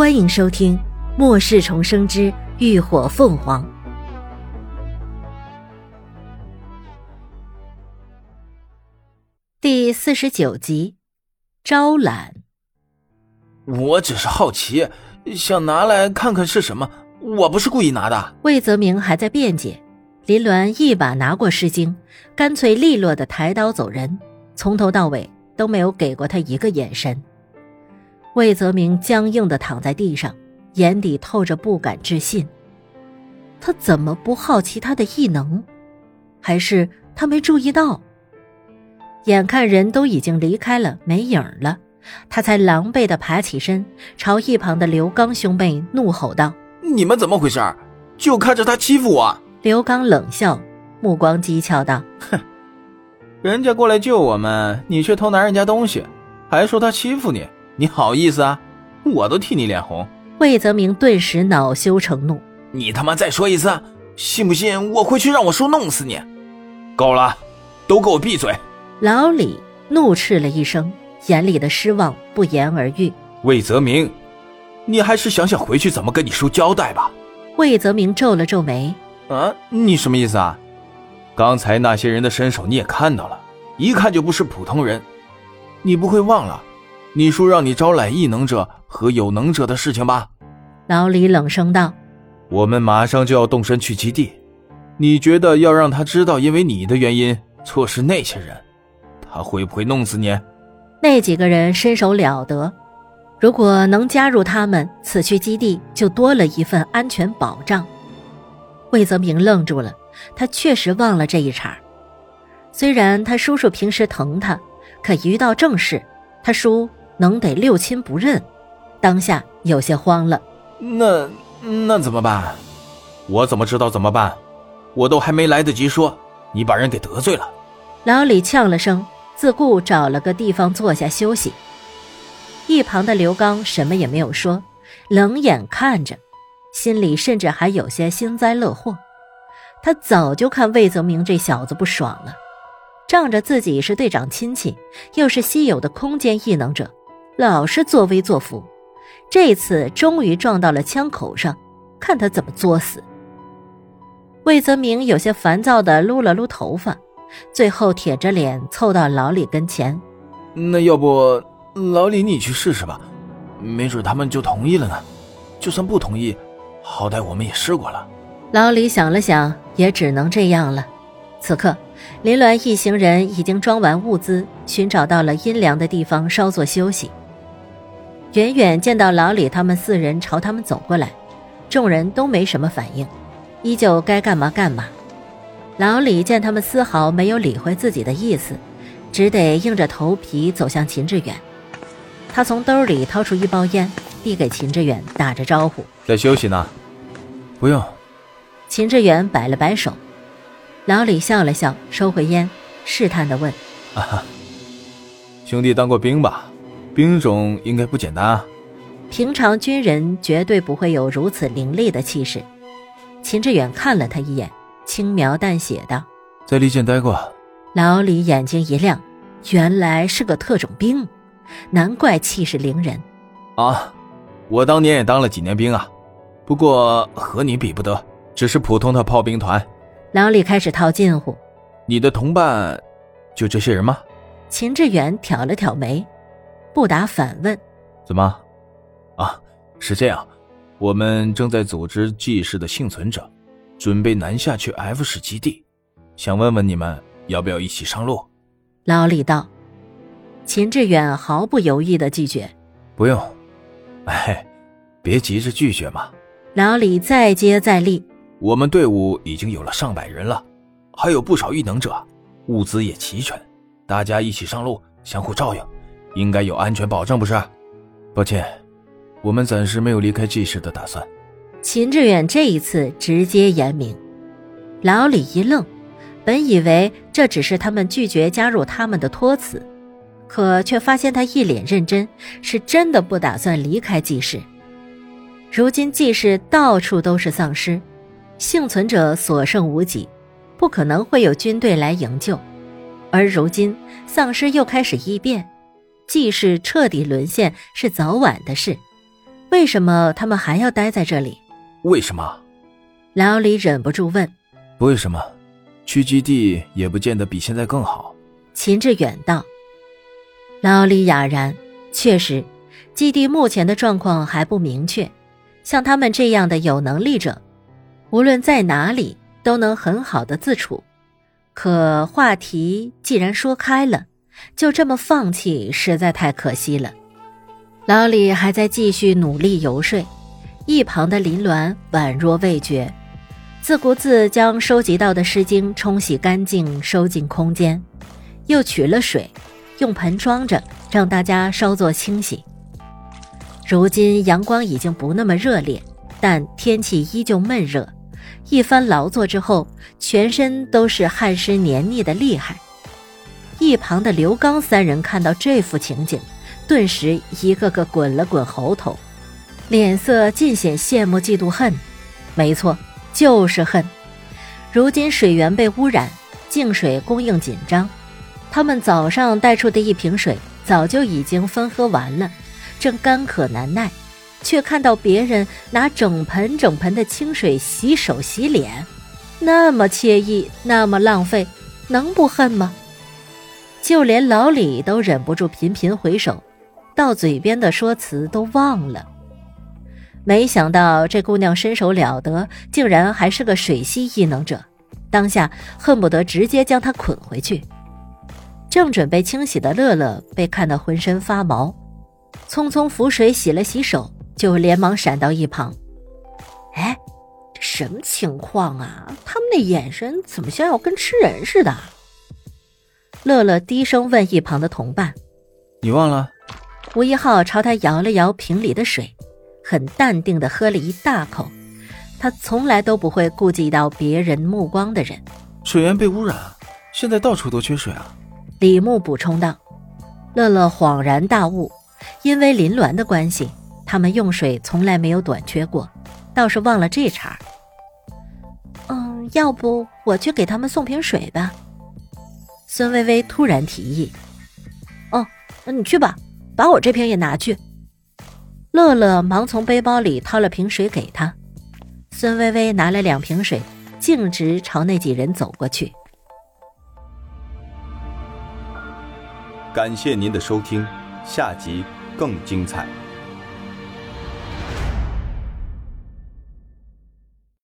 欢迎收听《末世重生之浴火凤凰》第四十九集。招揽。我只是好奇，想拿来看看是什么。我不是故意拿的。魏泽明还在辩解，林鸾一把拿过诗经，干脆利落的抬刀走人，从头到尾都没有给过他一个眼神。魏泽明僵硬的躺在地上，眼底透着不敢置信。他怎么不好奇他的异能？还是他没注意到？眼看人都已经离开了，没影了，他才狼狈的爬起身，朝一旁的刘刚兄妹怒吼道：“你们怎么回事？就看着他欺负我！”刘刚冷笑，目光讥诮道：“哼，人家过来救我们，你却偷拿人家东西，还说他欺负你，你好意思啊？我都替你脸红。”魏泽明顿时恼羞成怒：“你他妈再说一次，信不信我回去让我叔弄死你？够了，都给我闭嘴！”老李怒斥了一声，眼里的失望不言而喻。魏泽明，你还是想想回去怎么跟你叔交代吧。魏泽明皱了皱眉：“啊，你什么意思啊？刚才那些人的身手你也看到了，一看就不是普通人。你不会忘了，你说让你招揽异能者和有能者的事情吧？”老李冷声道：“我们马上就要动身去基地，你觉得要让他知道因为你的原因错失那些人？”他会不会弄死你？那几个人身手了得，如果能加入他们，此去基地就多了一份安全保障。魏泽明愣住了，他确实忘了这一茬。虽然他叔叔平时疼他，可一遇到正事，他叔能得六亲不认，当下有些慌了。那那怎么办？我怎么知道怎么办？我都还没来得及说，你把人给得罪了。老李呛了声。自顾找了个地方坐下休息。一旁的刘刚什么也没有说，冷眼看着，心里甚至还有些幸灾乐祸。他早就看魏泽明这小子不爽了，仗着自己是队长亲戚，又是稀有的空间异能者，老是作威作福。这次终于撞到了枪口上，看他怎么作死。魏泽明有些烦躁的撸了撸头发。最后铁着脸凑到老李跟前，那要不老李你去试试吧，没准他们就同意了呢。就算不同意，好歹我们也试过了。老李想了想，也只能这样了。此刻，林鸾一行人已经装完物资，寻找到了阴凉的地方稍作休息。远远见到老李他们四人朝他们走过来，众人都没什么反应，依旧该干嘛干嘛。老李见他们丝毫没有理会自己的意思，只得硬着头皮走向秦志远。他从兜里掏出一包烟，递给秦志远，打着招呼：“在休息呢，不用。”秦志远摆了摆手。老李笑了笑，收回烟，试探地问：“啊哈，兄弟当过兵吧？兵种应该不简单啊。平常军人绝对不会有如此凌厉的气势。”秦志远看了他一眼。轻描淡写道：“在利剑待过。”老李眼睛一亮，原来是个特种兵，难怪气势凌人。啊，我当年也当了几年兵啊，不过和你比不得，只是普通的炮兵团。老李开始套近乎：“你的同伴，就这些人吗？”秦志远挑了挑眉，不答反问：“怎么？啊，是这样，我们正在组织 G 市的幸存者。”准备南下去 F 市基地，想问问你们要不要一起上路？老李道。秦志远毫不犹豫的拒绝：“不用，哎，别急着拒绝嘛。”老李再接再厉：“我们队伍已经有了上百人了，还有不少异能者，物资也齐全，大家一起上路，相互照应，应该有安全保障，不是？抱歉，我们暂时没有离开 G 市的打算。”秦志远这一次直接言明，老李一愣，本以为这只是他们拒绝加入他们的托词，可却发现他一脸认真，是真的不打算离开祭室。如今祭室到处都是丧尸，幸存者所剩无几，不可能会有军队来营救，而如今丧尸又开始异变，祭室彻底沦陷是早晚的事。为什么他们还要待在这里？为什么？老李忍不住问。为什么，去基地也不见得比现在更好。秦志远道。老李哑然，确实，基地目前的状况还不明确。像他们这样的有能力者，无论在哪里都能很好的自处。可话题既然说开了，就这么放弃，实在太可惜了。老李还在继续努力游说，一旁的林鸾宛若未觉，自顾自将收集到的诗经冲洗干净，收进空间，又取了水。用盆装着，让大家稍作清洗。如今阳光已经不那么热烈，但天气依旧闷热。一番劳作之后，全身都是汗湿黏腻的厉害。一旁的刘刚三人看到这幅情景，顿时一个个滚了滚喉头，脸色尽显羡慕、嫉妒、恨。没错，就是恨。如今水源被污染，净水供应紧张。他们早上带出的一瓶水早就已经分喝完了，正干渴难耐，却看到别人拿整盆整盆的清水洗手洗脸，那么惬意，那么浪费，能不恨吗？就连老李都忍不住频频回首，到嘴边的说辞都忘了。没想到这姑娘身手了得，竟然还是个水系异能者，当下恨不得直接将她捆回去。正准备清洗的乐乐被看得浑身发毛，匆匆扶水洗了洗手，就连忙闪到一旁。哎，这什么情况啊？他们那眼神怎么像要跟吃人似的？乐乐低声问一旁的同伴：“你忘了？”吴一浩朝他摇了摇瓶里的水，很淡定的喝了一大口。他从来都不会顾及到别人目光的人。水源被污染，现在到处都缺水啊。李牧补充道：“乐乐恍然大悟，因为林鸾的关系，他们用水从来没有短缺过，倒是忘了这茬。嗯，要不我去给他们送瓶水吧？”孙微微突然提议。“哦，那你去吧，把我这瓶也拿去。”乐乐忙从背包里掏了瓶水给他。孙微微拿了两瓶水，径直朝那几人走过去。感谢您的收听，下集更精彩。